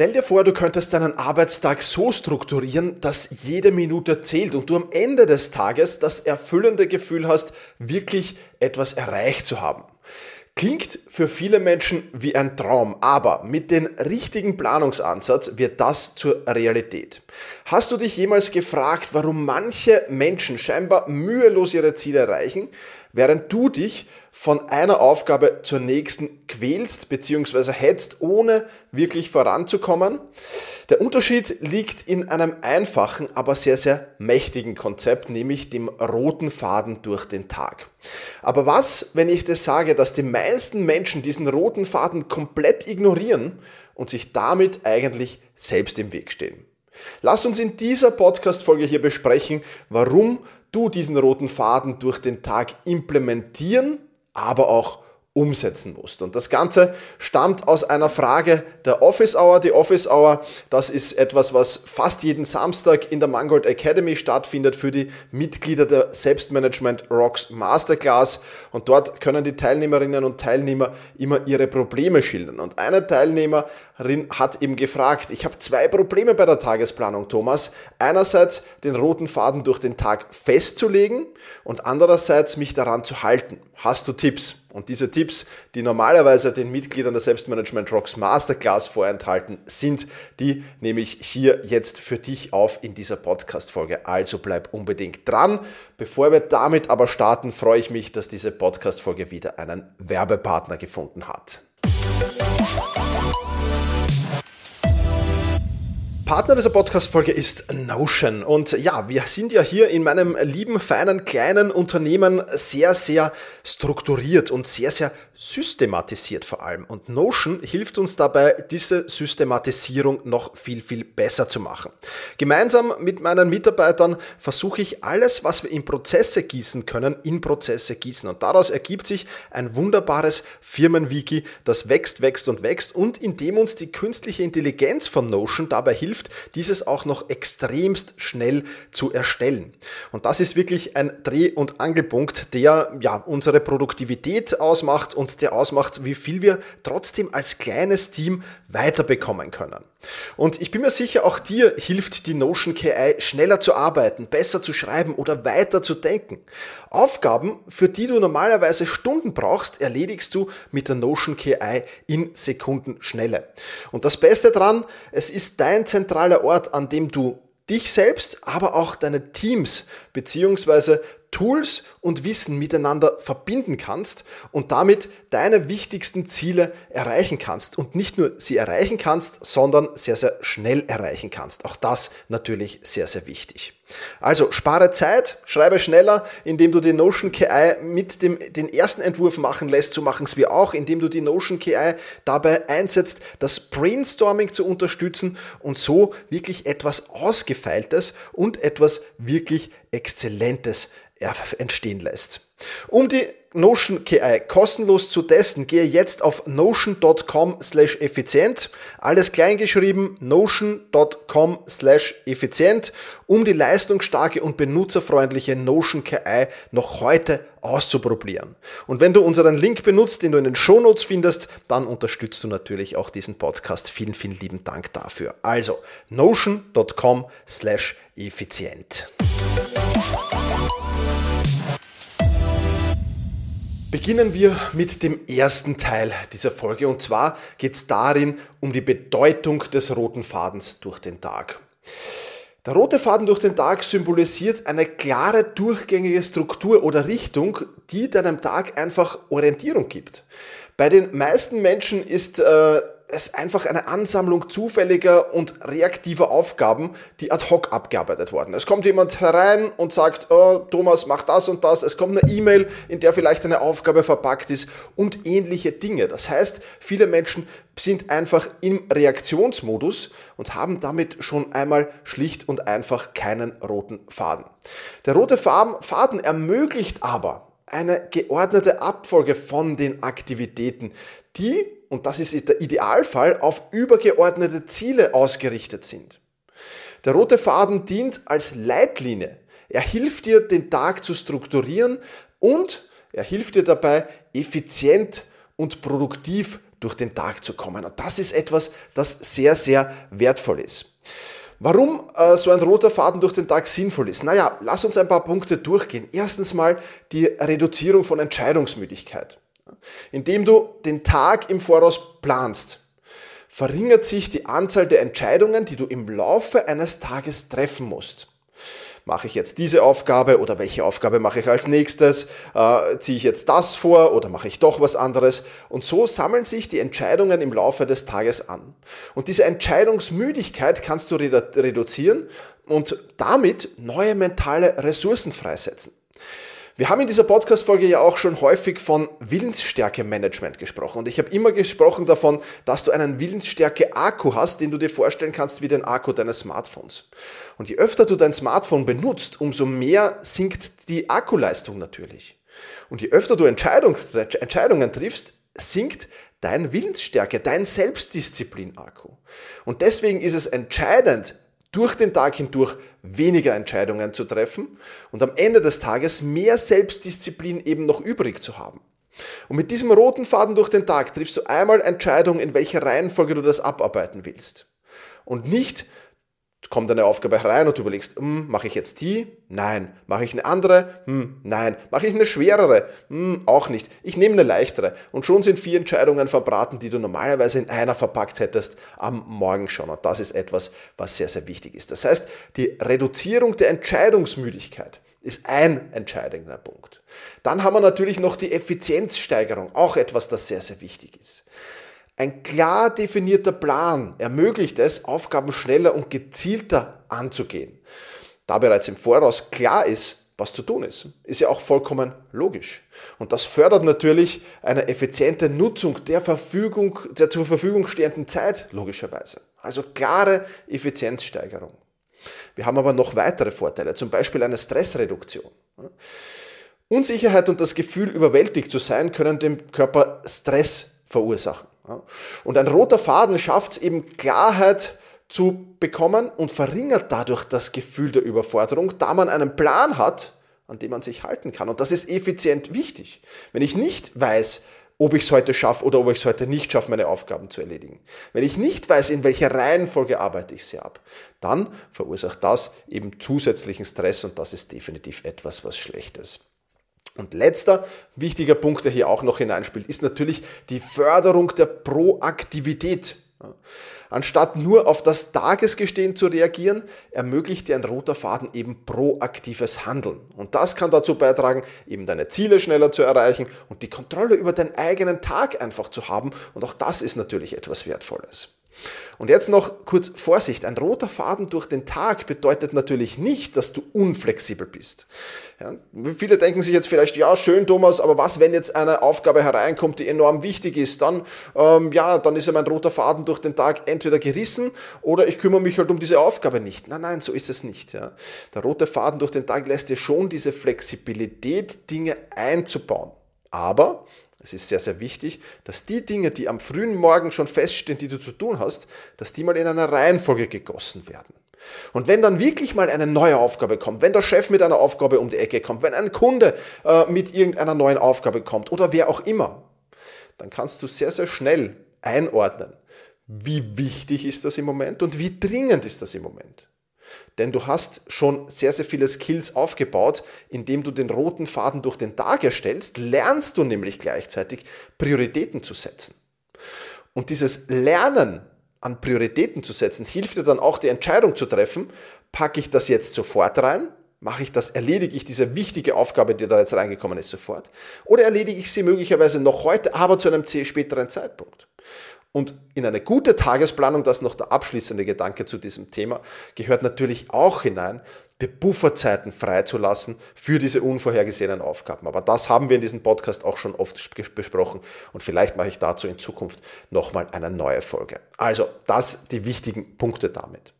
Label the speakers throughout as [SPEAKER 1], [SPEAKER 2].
[SPEAKER 1] Stell dir vor, du könntest deinen Arbeitstag so strukturieren, dass jede Minute zählt und du am Ende des Tages das erfüllende Gefühl hast, wirklich etwas erreicht zu haben. Klingt für viele Menschen wie ein Traum, aber mit dem richtigen Planungsansatz wird das zur Realität. Hast du dich jemals gefragt, warum manche Menschen scheinbar mühelos ihre Ziele erreichen, während du dich von einer Aufgabe zur nächsten quälst bzw. hetzt, ohne wirklich voranzukommen? Der Unterschied liegt in einem einfachen, aber sehr, sehr mächtigen Konzept, nämlich dem roten Faden durch den Tag. Aber was, wenn ich das sage, dass die meisten Menschen diesen roten Faden komplett ignorieren und sich damit eigentlich selbst im Weg stehen? Lass uns in dieser Podcast-Folge hier besprechen, warum du diesen roten Faden durch den Tag implementieren, aber auch umsetzen musst. Und das Ganze stammt aus einer Frage der Office Hour. Die Office Hour, das ist etwas, was fast jeden Samstag in der Mangold Academy stattfindet für die Mitglieder der Selbstmanagement Rocks Masterclass. Und dort können die Teilnehmerinnen und Teilnehmer immer ihre Probleme schildern. Und eine Teilnehmerin hat eben gefragt, ich habe zwei Probleme bei der Tagesplanung, Thomas. Einerseits den roten Faden durch den Tag festzulegen und andererseits mich daran zu halten. Hast du Tipps? Und diese Tipps, die normalerweise den Mitgliedern der Selbstmanagement Rocks Masterclass vorenthalten, sind, die nehme ich hier jetzt für dich auf in dieser Podcast-Folge. Also bleib unbedingt dran. Bevor wir damit aber starten, freue ich mich, dass diese Podcast-Folge wieder einen Werbepartner gefunden hat. Partner dieser Podcast-Folge ist Notion. Und ja, wir sind ja hier in meinem lieben, feinen, kleinen Unternehmen sehr, sehr strukturiert und sehr, sehr systematisiert vor allem. Und Notion hilft uns dabei, diese Systematisierung noch viel, viel besser zu machen. Gemeinsam mit meinen Mitarbeitern versuche ich alles, was wir in Prozesse gießen können, in Prozesse gießen. Und daraus ergibt sich ein wunderbares Firmenwiki, das wächst, wächst und wächst und in dem uns die künstliche Intelligenz von Notion dabei hilft, dieses auch noch extremst schnell zu erstellen. Und das ist wirklich ein Dreh- und Angelpunkt, der ja unsere Produktivität ausmacht und der ausmacht, wie viel wir trotzdem als kleines Team weiterbekommen können. Und ich bin mir sicher, auch dir hilft die Notion KI schneller zu arbeiten, besser zu schreiben oder weiter zu denken. Aufgaben, für die du normalerweise Stunden brauchst, erledigst du mit der Notion KI in Sekunden Schnelle. Und das Beste dran, es ist dein zentraler Ort, an dem du dich selbst, aber auch deine Teams beziehungsweise Tools und Wissen miteinander verbinden kannst und damit deine wichtigsten Ziele erreichen kannst. Und nicht nur sie erreichen kannst, sondern sehr, sehr schnell erreichen kannst. Auch das natürlich sehr, sehr wichtig. Also spare Zeit, schreibe schneller, indem du die Notion KI mit dem, den ersten Entwurf machen lässt. So machen es wir auch, indem du die Notion KI dabei einsetzt, das Brainstorming zu unterstützen und so wirklich etwas Ausgefeiltes und etwas wirklich Exzellentes entstehen lässt. Um die Notion KI kostenlos zu testen, gehe jetzt auf notion.com slash effizient, alles kleingeschrieben, notion.com slash effizient, um die leistungsstarke und benutzerfreundliche Notion KI noch heute auszuprobieren. Und wenn du unseren Link benutzt, den du in den Shownotes findest, dann unterstützt du natürlich auch diesen Podcast. Vielen, vielen lieben Dank dafür. Also notion.com slash effizient. Beginnen wir mit dem ersten Teil dieser Folge und zwar geht es darin um die Bedeutung des roten Fadens durch den Tag. Der rote Faden durch den Tag symbolisiert eine klare, durchgängige Struktur oder Richtung, die deinem Tag einfach Orientierung gibt. Bei den meisten Menschen ist äh, es einfach eine Ansammlung zufälliger und reaktiver Aufgaben, die ad hoc abgearbeitet worden. Es kommt jemand herein und sagt, oh, Thomas, mach das und das. Es kommt eine E-Mail, in der vielleicht eine Aufgabe verpackt ist und ähnliche Dinge. Das heißt, viele Menschen sind einfach im Reaktionsmodus und haben damit schon einmal schlicht und einfach keinen roten Faden. Der rote Faden ermöglicht aber eine geordnete Abfolge von den Aktivitäten, die und das ist der Idealfall, auf übergeordnete Ziele ausgerichtet sind. Der rote Faden dient als Leitlinie. Er hilft dir, den Tag zu strukturieren und er hilft dir dabei, effizient und produktiv durch den Tag zu kommen. Und das ist etwas, das sehr, sehr wertvoll ist. Warum äh, so ein roter Faden durch den Tag sinnvoll ist? Naja, lass uns ein paar Punkte durchgehen. Erstens mal die Reduzierung von Entscheidungsmüdigkeit. Indem du den Tag im Voraus planst, verringert sich die Anzahl der Entscheidungen, die du im Laufe eines Tages treffen musst. Mache ich jetzt diese Aufgabe oder welche Aufgabe mache ich als nächstes? Äh, ziehe ich jetzt das vor oder mache ich doch was anderes? Und so sammeln sich die Entscheidungen im Laufe des Tages an. Und diese Entscheidungsmüdigkeit kannst du reduzieren und damit neue mentale Ressourcen freisetzen. Wir haben in dieser Podcast-Folge ja auch schon häufig von Willensstärke-Management gesprochen. Und ich habe immer gesprochen davon, dass du einen Willensstärke-Akku hast, den du dir vorstellen kannst wie den Akku deines Smartphones. Und je öfter du dein Smartphone benutzt, umso mehr sinkt die Akkuleistung natürlich. Und je öfter du Entscheidung, Entscheidungen triffst, sinkt dein Willensstärke, dein Selbstdisziplin-Akku. Und deswegen ist es entscheidend, durch den Tag hindurch weniger Entscheidungen zu treffen und am Ende des Tages mehr Selbstdisziplin eben noch übrig zu haben. Und mit diesem roten Faden durch den Tag triffst du einmal Entscheidungen, in welcher Reihenfolge du das abarbeiten willst. Und nicht, kommt eine Aufgabe herein und du überlegst, hm, mache ich jetzt die? Nein. Mache ich eine andere? Hm, nein. Mache ich eine schwerere? Hm, auch nicht. Ich nehme eine leichtere. Und schon sind vier Entscheidungen verbraten, die du normalerweise in einer verpackt hättest am Morgen schon. Und das ist etwas, was sehr, sehr wichtig ist. Das heißt, die Reduzierung der Entscheidungsmüdigkeit ist ein entscheidender Punkt. Dann haben wir natürlich noch die Effizienzsteigerung, auch etwas, das sehr, sehr wichtig ist. Ein klar definierter Plan ermöglicht es, Aufgaben schneller und gezielter anzugehen. Da bereits im Voraus klar ist, was zu tun ist, ist ja auch vollkommen logisch. Und das fördert natürlich eine effiziente Nutzung der, Verfügung, der zur Verfügung stehenden Zeit, logischerweise. Also klare Effizienzsteigerung. Wir haben aber noch weitere Vorteile, zum Beispiel eine Stressreduktion. Unsicherheit und das Gefühl, überwältigt zu sein, können dem Körper Stress verursachen. Und ein roter Faden schafft es eben Klarheit zu bekommen und verringert dadurch das Gefühl der Überforderung, da man einen Plan hat, an dem man sich halten kann. Und das ist effizient wichtig. Wenn ich nicht weiß, ob ich es heute schaffe oder ob ich es heute nicht schaffe, meine Aufgaben zu erledigen. Wenn ich nicht weiß, in welcher Reihenfolge arbeite ich sie ab, dann verursacht das eben zusätzlichen Stress und das ist definitiv etwas, was schlecht ist. Und letzter wichtiger Punkt, der hier auch noch hineinspielt, ist natürlich die Förderung der Proaktivität. Anstatt nur auf das Tagesgestehen zu reagieren, ermöglicht dir ein roter Faden eben proaktives Handeln. Und das kann dazu beitragen, eben deine Ziele schneller zu erreichen und die Kontrolle über deinen eigenen Tag einfach zu haben. Und auch das ist natürlich etwas Wertvolles. Und jetzt noch kurz Vorsicht. Ein roter Faden durch den Tag bedeutet natürlich nicht, dass du unflexibel bist. Ja, viele denken sich jetzt vielleicht, ja, schön, Thomas, aber was, wenn jetzt eine Aufgabe hereinkommt, die enorm wichtig ist? Dann, ähm, ja, dann ist ja mein roter Faden durch den Tag entweder gerissen oder ich kümmere mich halt um diese Aufgabe nicht. Nein, nein, so ist es nicht. Ja. Der rote Faden durch den Tag lässt dir schon diese Flexibilität, Dinge einzubauen. Aber es ist sehr, sehr wichtig, dass die Dinge, die am frühen Morgen schon feststehen, die du zu tun hast, dass die mal in einer Reihenfolge gegossen werden. Und wenn dann wirklich mal eine neue Aufgabe kommt, wenn der Chef mit einer Aufgabe um die Ecke kommt, wenn ein Kunde äh, mit irgendeiner neuen Aufgabe kommt oder wer auch immer, dann kannst du sehr, sehr schnell einordnen, wie wichtig ist das im Moment und wie dringend ist das im Moment. Denn du hast schon sehr, sehr viele Skills aufgebaut, indem du den roten Faden durch den Tag erstellst, lernst du nämlich gleichzeitig Prioritäten zu setzen. Und dieses Lernen an Prioritäten zu setzen, hilft dir dann auch die Entscheidung zu treffen, packe ich das jetzt sofort rein, mache ich das, erledige ich diese wichtige Aufgabe, die da jetzt reingekommen ist, sofort, oder erledige ich sie möglicherweise noch heute, aber zu einem späteren Zeitpunkt. Und in eine gute Tagesplanung, das ist noch der abschließende Gedanke zu diesem Thema, gehört natürlich auch hinein, Bufferzeiten freizulassen für diese unvorhergesehenen Aufgaben. Aber das haben wir in diesem Podcast auch schon oft besprochen und vielleicht mache ich dazu in Zukunft nochmal eine neue Folge. Also, das die wichtigen Punkte damit.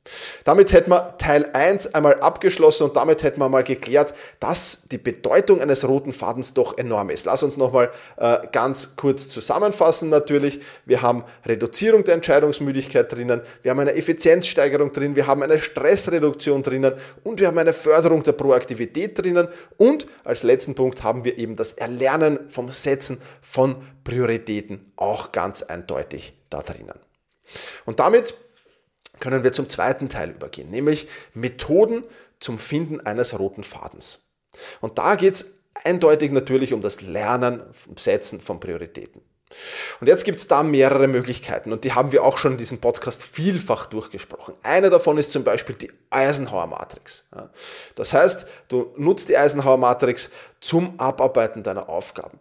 [SPEAKER 1] Damit hätten wir Teil 1 einmal abgeschlossen und damit hätten wir mal geklärt, dass die Bedeutung eines roten Fadens doch enorm ist. Lass uns nochmal äh, ganz kurz zusammenfassen natürlich. Wir haben Reduzierung der Entscheidungsmüdigkeit drinnen, wir haben eine Effizienzsteigerung drin, wir haben eine Stressreduktion drinnen und wir haben eine Förderung der Proaktivität drinnen und als letzten Punkt haben wir eben das Erlernen vom Setzen von Prioritäten auch ganz eindeutig da drinnen. Und damit können wir zum zweiten Teil übergehen, nämlich Methoden zum Finden eines roten Fadens. Und da geht es eindeutig natürlich um das Lernen, Setzen von Prioritäten. Und jetzt gibt es da mehrere Möglichkeiten und die haben wir auch schon in diesem Podcast vielfach durchgesprochen. Eine davon ist zum Beispiel die Eisenhower Matrix. Das heißt, du nutzt die Eisenhower Matrix zum Abarbeiten deiner Aufgaben.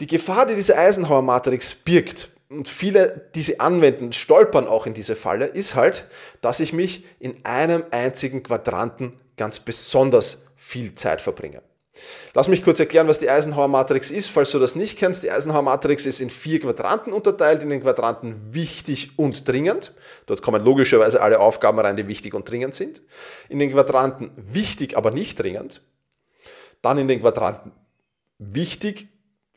[SPEAKER 1] Die Gefahr, die diese Eisenhower Matrix birgt, und viele, die sie anwenden, stolpern auch in diese Falle, ist halt, dass ich mich in einem einzigen Quadranten ganz besonders viel Zeit verbringe. Lass mich kurz erklären, was die Eisenhower Matrix ist, falls du das nicht kennst. Die Eisenhower Matrix ist in vier Quadranten unterteilt, in den Quadranten wichtig und dringend. Dort kommen logischerweise alle Aufgaben rein, die wichtig und dringend sind. In den Quadranten wichtig, aber nicht dringend. Dann in den Quadranten wichtig,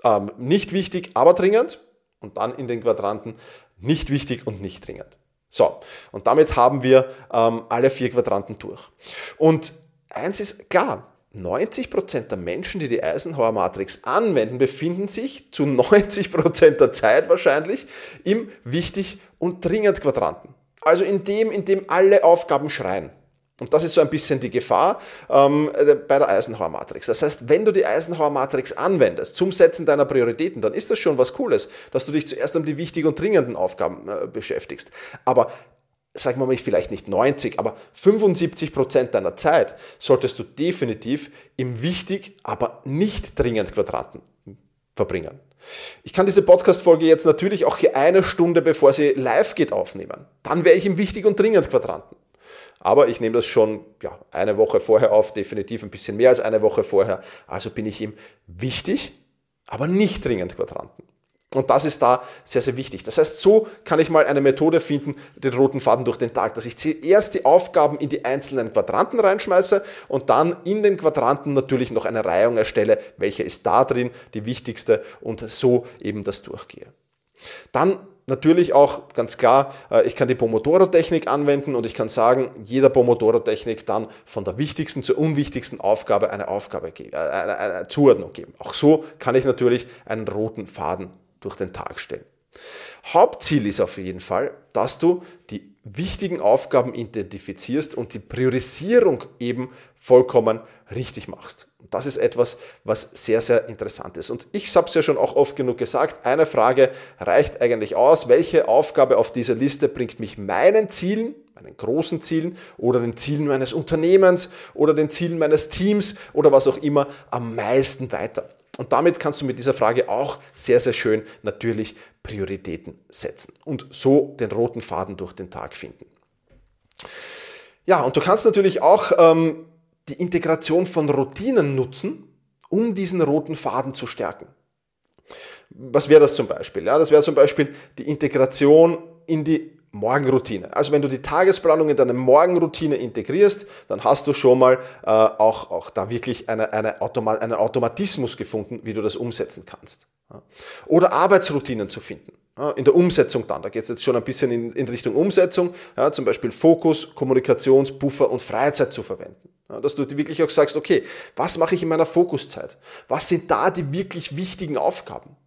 [SPEAKER 1] ähm, nicht wichtig, aber dringend. Und dann in den Quadranten nicht wichtig und nicht dringend. So, und damit haben wir ähm, alle vier Quadranten durch. Und eins ist klar, 90% der Menschen, die die Eisenhower Matrix anwenden, befinden sich zu 90% der Zeit wahrscheinlich im wichtig und dringend Quadranten. Also in dem, in dem alle Aufgaben schreien. Und das ist so ein bisschen die Gefahr ähm, äh, bei der Eisenhower Matrix. Das heißt, wenn du die Eisenhower Matrix anwendest zum Setzen deiner Prioritäten, dann ist das schon was Cooles, dass du dich zuerst um die wichtigen und dringenden Aufgaben äh, beschäftigst. Aber sagen wir mal vielleicht nicht 90, aber 75 Prozent deiner Zeit solltest du definitiv im wichtig, aber nicht dringend Quadranten verbringen. Ich kann diese Podcast-Folge jetzt natürlich auch hier eine Stunde bevor sie live geht aufnehmen. Dann wäre ich im wichtig und dringend Quadranten. Aber ich nehme das schon ja, eine Woche vorher auf, definitiv ein bisschen mehr als eine Woche vorher. Also bin ich im wichtig, aber nicht dringend Quadranten. Und das ist da sehr, sehr wichtig. Das heißt, so kann ich mal eine Methode finden, den roten Faden durch den Tag, dass ich zuerst die Aufgaben in die einzelnen Quadranten reinschmeiße und dann in den Quadranten natürlich noch eine Reihung erstelle, welche ist da drin, die wichtigste und so eben das durchgehe. Dann Natürlich auch ganz klar, äh, ich kann die Pomodoro-Technik anwenden und ich kann sagen, jeder Pomodoro-Technik dann von der wichtigsten zur unwichtigsten Aufgabe eine Aufgabe geben, äh, eine, eine Zuordnung geben. Auch so kann ich natürlich einen roten Faden durch den Tag stellen. Hauptziel ist auf jeden Fall, dass du die wichtigen Aufgaben identifizierst und die Priorisierung eben vollkommen richtig machst. Und das ist etwas, was sehr, sehr interessant ist. Und ich habe es ja schon auch oft genug gesagt, eine Frage reicht eigentlich aus, welche Aufgabe auf dieser Liste bringt mich meinen Zielen, meinen großen Zielen oder den Zielen meines Unternehmens oder den Zielen meines Teams oder was auch immer am meisten weiter. Und damit kannst du mit dieser Frage auch sehr, sehr schön natürlich Prioritäten setzen und so den roten Faden durch den Tag finden. Ja, und du kannst natürlich auch ähm, die Integration von Routinen nutzen, um diesen roten Faden zu stärken. Was wäre das zum Beispiel? Ja, das wäre zum Beispiel die Integration in die Morgenroutine. Also wenn du die Tagesplanung in deine Morgenroutine integrierst, dann hast du schon mal äh, auch, auch da wirklich eine, eine Automa einen Automatismus gefunden, wie du das umsetzen kannst. Ja. Oder Arbeitsroutinen zu finden. Ja, in der Umsetzung dann, da geht es jetzt schon ein bisschen in, in Richtung Umsetzung, ja, zum Beispiel Fokus, Kommunikationsbuffer und Freizeit zu verwenden. dass du wirklich auch sagst, okay, was mache ich in meiner Fokuszeit? Was sind da die wirklich wichtigen Aufgaben?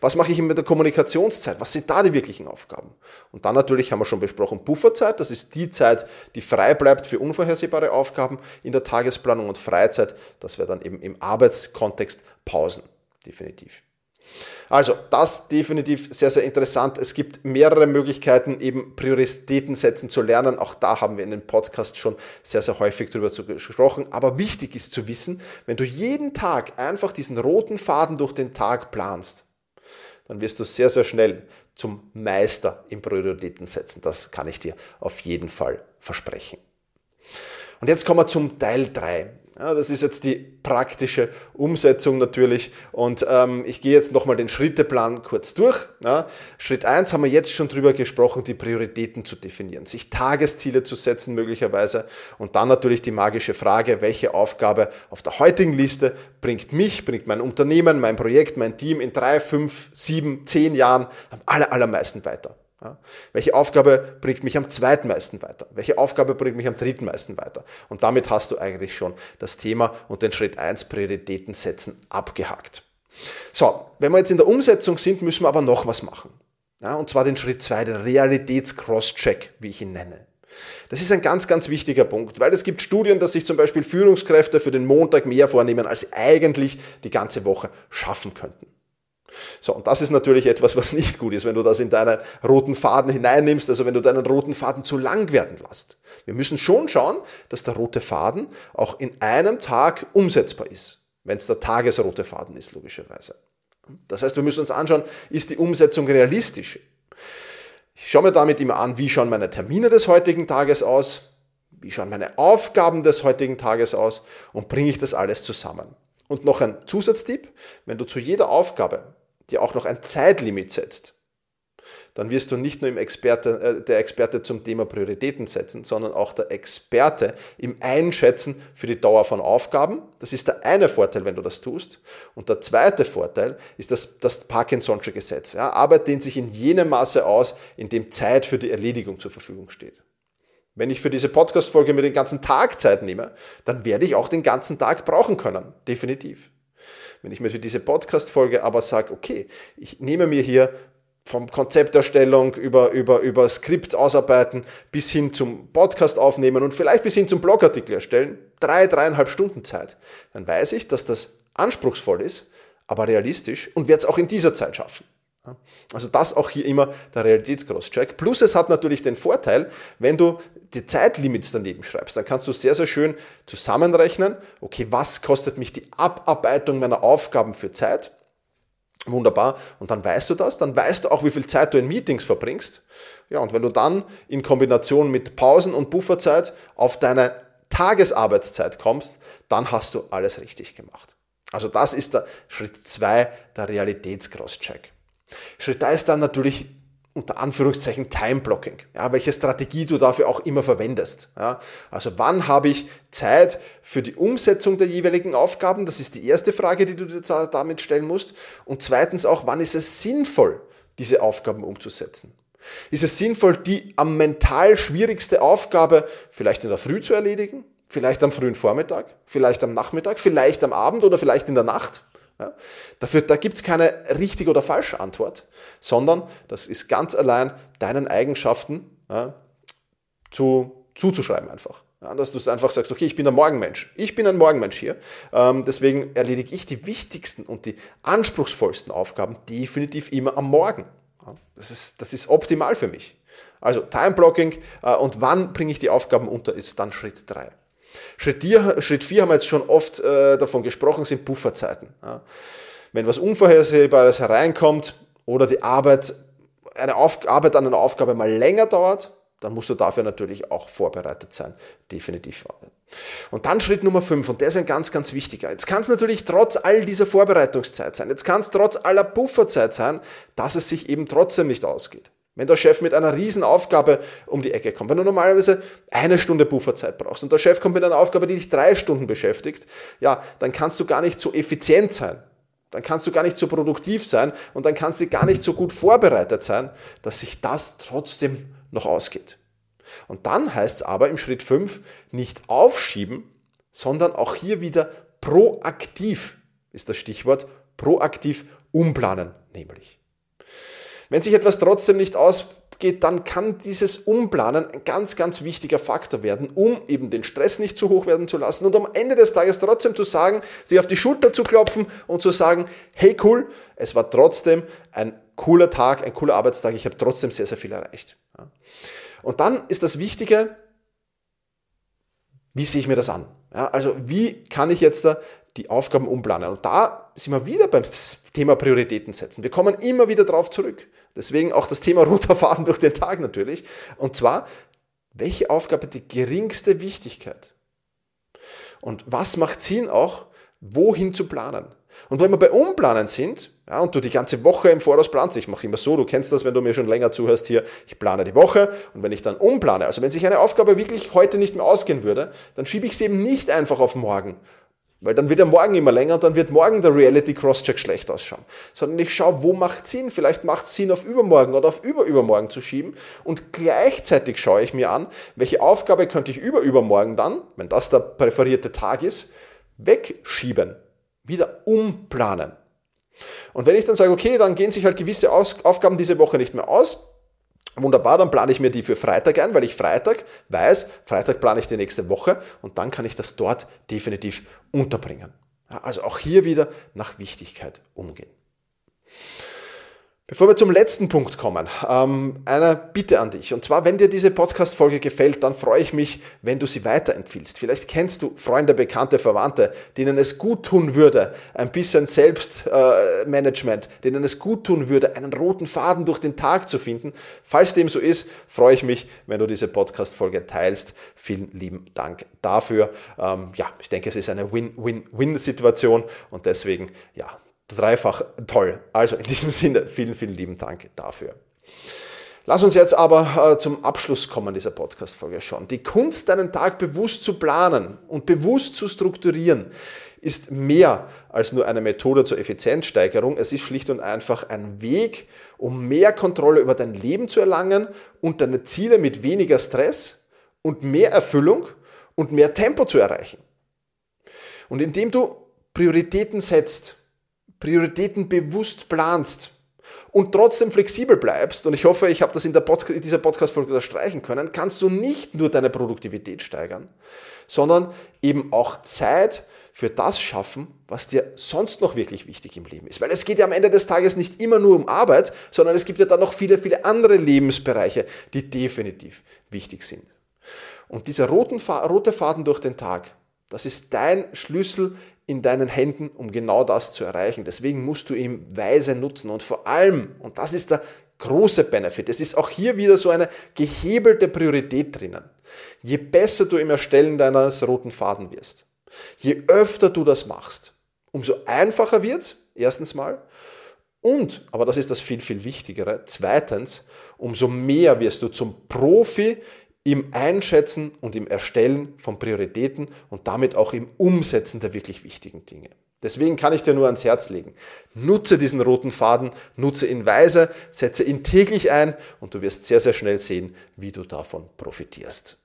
[SPEAKER 1] Was mache ich mit der Kommunikationszeit? Was sind da die wirklichen Aufgaben? Und dann natürlich haben wir schon besprochen, Pufferzeit, das ist die Zeit, die frei bleibt für unvorhersehbare Aufgaben in der Tagesplanung und Freizeit, das wäre dann eben im Arbeitskontext Pausen, definitiv. Also, das definitiv sehr, sehr interessant. Es gibt mehrere Möglichkeiten, eben Prioritäten setzen zu lernen. Auch da haben wir in dem Podcast schon sehr, sehr häufig drüber gesprochen. Aber wichtig ist zu wissen, wenn du jeden Tag einfach diesen roten Faden durch den Tag planst, dann wirst du sehr, sehr schnell zum Meister im Prioritäten setzen. Das kann ich dir auf jeden Fall versprechen. Und jetzt kommen wir zum Teil 3. Ja, das ist jetzt die praktische Umsetzung natürlich. Und ähm, ich gehe jetzt nochmal den Schritteplan kurz durch. Ja, Schritt 1 haben wir jetzt schon drüber gesprochen, die Prioritäten zu definieren, sich Tagesziele zu setzen möglicherweise. Und dann natürlich die magische Frage, welche Aufgabe auf der heutigen Liste bringt mich, bringt mein Unternehmen, mein Projekt, mein Team in drei, fünf, sieben, zehn Jahren am aller, allermeisten weiter. Ja? Welche Aufgabe bringt mich am zweitmeisten weiter? Welche Aufgabe bringt mich am drittmeisten weiter? Und damit hast du eigentlich schon das Thema und den Schritt 1 Prioritäten setzen abgehakt. So, wenn wir jetzt in der Umsetzung sind, müssen wir aber noch was machen. Ja, und zwar den Schritt 2, den Realitäts-Cross-Check, wie ich ihn nenne. Das ist ein ganz, ganz wichtiger Punkt, weil es gibt Studien, dass sich zum Beispiel Führungskräfte für den Montag mehr vornehmen, als eigentlich die ganze Woche schaffen könnten. So, und das ist natürlich etwas, was nicht gut ist, wenn du das in deinen roten Faden hineinnimmst, also wenn du deinen roten Faden zu lang werden lässt. Wir müssen schon schauen, dass der rote Faden auch in einem Tag umsetzbar ist, wenn es der tagesrote Faden ist, logischerweise. Das heißt, wir müssen uns anschauen, ist die Umsetzung realistisch? Ich schaue mir damit immer an, wie schauen meine Termine des heutigen Tages aus, wie schauen meine Aufgaben des heutigen Tages aus und bringe ich das alles zusammen. Und noch ein Zusatztipp, wenn du zu jeder Aufgabe dir auch noch ein Zeitlimit setzt, dann wirst du nicht nur im Experte, äh, der Experte zum Thema Prioritäten setzen, sondern auch der Experte im Einschätzen für die Dauer von Aufgaben. Das ist der eine Vorteil, wenn du das tust. Und der zweite Vorteil ist das, das Parkinson'sche Gesetz. Ja, Arbeit dehnt sich in jenem Maße aus, in dem Zeit für die Erledigung zur Verfügung steht. Wenn ich für diese Podcast-Folge mir den ganzen Tag Zeit nehme, dann werde ich auch den ganzen Tag brauchen können. Definitiv. Wenn ich mir für diese Podcast-Folge aber sage, okay, ich nehme mir hier vom Konzepterstellung über, über, über Skript ausarbeiten bis hin zum Podcast aufnehmen und vielleicht bis hin zum Blogartikel erstellen, drei, dreieinhalb Stunden Zeit, dann weiß ich, dass das anspruchsvoll ist, aber realistisch und werde es auch in dieser Zeit schaffen. Also das auch hier immer der Realitätscross-Check. Plus es hat natürlich den Vorteil, wenn du die Zeitlimits daneben schreibst, dann kannst du sehr, sehr schön zusammenrechnen, okay, was kostet mich die Abarbeitung meiner Aufgaben für Zeit? Wunderbar. Und dann weißt du das, dann weißt du auch, wie viel Zeit du in Meetings verbringst. Ja, und wenn du dann in Kombination mit Pausen und Bufferzeit auf deine Tagesarbeitszeit kommst, dann hast du alles richtig gemacht. Also das ist der Schritt 2 der Realitätscross-Check. Schritt 3 ist dann natürlich unter Anführungszeichen Time-Blocking, ja, welche Strategie du dafür auch immer verwendest. Ja. Also wann habe ich Zeit für die Umsetzung der jeweiligen Aufgaben? Das ist die erste Frage, die du dir damit stellen musst. Und zweitens auch, wann ist es sinnvoll, diese Aufgaben umzusetzen? Ist es sinnvoll, die am mental schwierigste Aufgabe vielleicht in der Früh zu erledigen? Vielleicht am frühen Vormittag? Vielleicht am Nachmittag? Vielleicht am Abend oder vielleicht in der Nacht? Ja? Dafür, da gibt es keine richtige oder falsche Antwort, sondern das ist ganz allein deinen Eigenschaften ja, zu, zuzuschreiben einfach. Ja, dass du einfach sagst, okay, ich bin ein Morgenmensch. Ich bin ein Morgenmensch hier. Ähm, deswegen erledige ich die wichtigsten und die anspruchsvollsten Aufgaben definitiv immer am Morgen. Das, ist, das ist optimal für mich. Also Time-Blocking äh, und wann bringe ich die Aufgaben unter, ist dann Schritt 3. Schritt 4, Schritt 4 haben wir jetzt schon oft äh, davon gesprochen, sind Pufferzeiten. Ja. Wenn was Unvorhersehbares hereinkommt oder die Arbeit, eine Auf Arbeit an einer Aufgabe mal länger dauert, dann musst du dafür natürlich auch vorbereitet sein. Definitiv. Und dann Schritt Nummer 5, und der ist ein ganz, ganz wichtiger. Jetzt kann es natürlich trotz all dieser Vorbereitungszeit sein, jetzt kann es trotz aller Pufferzeit sein, dass es sich eben trotzdem nicht ausgeht. Wenn der Chef mit einer riesen Aufgabe um die Ecke kommt, wenn du normalerweise eine Stunde Pufferzeit brauchst und der Chef kommt mit einer Aufgabe, die dich drei Stunden beschäftigt, ja, dann kannst du gar nicht so effizient sein. Dann kannst du gar nicht so produktiv sein und dann kannst du gar nicht so gut vorbereitet sein, dass sich das trotzdem noch ausgeht. Und dann heißt es aber im Schritt 5 nicht aufschieben, sondern auch hier wieder proaktiv ist das Stichwort, proaktiv umplanen nämlich. Wenn sich etwas trotzdem nicht ausgeht, dann kann dieses Umplanen ein ganz, ganz wichtiger Faktor werden, um eben den Stress nicht zu hoch werden zu lassen und am Ende des Tages trotzdem zu sagen, sich auf die Schulter zu klopfen und zu sagen, hey cool, es war trotzdem ein cooler Tag, ein cooler Arbeitstag, ich habe trotzdem sehr, sehr viel erreicht. Und dann ist das Wichtige, wie sehe ich mir das an? Ja, also wie kann ich jetzt da die Aufgaben umplanen? Und da sind wir wieder beim Thema Prioritäten setzen. Wir kommen immer wieder darauf zurück. Deswegen auch das Thema roter Faden durch den Tag natürlich. Und zwar, welche Aufgabe die geringste Wichtigkeit? Und was macht Sinn auch, wohin zu planen? Und wenn wir bei Umplanen sind, ja, und du die ganze Woche im Voraus planst, ich mache immer so, du kennst das, wenn du mir schon länger zuhörst hier, ich plane die Woche und wenn ich dann umplane, also wenn sich eine Aufgabe wirklich heute nicht mehr ausgehen würde, dann schiebe ich sie eben nicht einfach auf morgen, Weil dann wird der Morgen immer länger und dann wird morgen der Reality Crosscheck schlecht ausschauen. Sondern ich schaue, wo macht Sinn? Vielleicht macht es Sinn, auf übermorgen oder auf überübermorgen zu schieben. Und gleichzeitig schaue ich mir an, welche Aufgabe könnte ich überübermorgen dann, wenn das der präferierte Tag ist, wegschieben. Wieder umplanen. Und wenn ich dann sage, okay, dann gehen sich halt gewisse Aufgaben diese Woche nicht mehr aus, Wunderbar, dann plane ich mir die für Freitag ein, weil ich Freitag weiß, Freitag plane ich die nächste Woche und dann kann ich das dort definitiv unterbringen. Also auch hier wieder nach Wichtigkeit umgehen. Bevor wir zum letzten Punkt kommen, ähm, eine Bitte an dich. Und zwar, wenn dir diese Podcast-Folge gefällt, dann freue ich mich, wenn du sie weiterempfiehlst. Vielleicht kennst du Freunde, Bekannte, Verwandte, denen es gut tun würde, ein bisschen Selbstmanagement, äh, denen es gut tun würde, einen roten Faden durch den Tag zu finden. Falls dem so ist, freue ich mich, wenn du diese Podcast-Folge teilst. Vielen lieben Dank dafür. Ähm, ja, ich denke, es ist eine Win-Win-Win-Situation und deswegen, ja, dreifach toll. Also in diesem Sinne, vielen, vielen lieben Dank dafür. Lass uns jetzt aber äh, zum Abschluss kommen dieser Podcast-Folge schon. Die Kunst, deinen Tag bewusst zu planen und bewusst zu strukturieren, ist mehr als nur eine Methode zur Effizienzsteigerung. Es ist schlicht und einfach ein Weg, um mehr Kontrolle über dein Leben zu erlangen und deine Ziele mit weniger Stress und mehr Erfüllung und mehr Tempo zu erreichen. Und indem du Prioritäten setzt, Prioritäten bewusst planst und trotzdem flexibel bleibst, und ich hoffe, ich habe das in, der Pod in dieser Podcast-Folge unterstreichen können, kannst du nicht nur deine Produktivität steigern, sondern eben auch Zeit für das schaffen, was dir sonst noch wirklich wichtig im Leben ist. Weil es geht ja am Ende des Tages nicht immer nur um Arbeit, sondern es gibt ja dann noch viele, viele andere Lebensbereiche, die definitiv wichtig sind. Und dieser rote Faden durch den Tag, das ist dein Schlüssel in deinen Händen, um genau das zu erreichen. Deswegen musst du ihn weise nutzen und vor allem, und das ist der große Benefit, es ist auch hier wieder so eine gehebelte Priorität drinnen. Je besser du im Erstellen deines roten Faden wirst, je öfter du das machst, umso einfacher wird's, erstens mal, und, aber das ist das viel, viel Wichtigere, zweitens, umso mehr wirst du zum Profi im Einschätzen und im Erstellen von Prioritäten und damit auch im Umsetzen der wirklich wichtigen Dinge. Deswegen kann ich dir nur ans Herz legen. Nutze diesen roten Faden, nutze ihn weise, setze ihn täglich ein und du wirst sehr, sehr schnell sehen, wie du davon profitierst.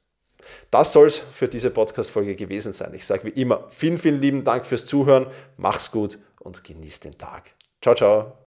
[SPEAKER 1] Das soll es für diese Podcast-Folge gewesen sein. Ich sage wie immer vielen, vielen lieben Dank fürs Zuhören, mach's gut und genieß den Tag. Ciao, ciao.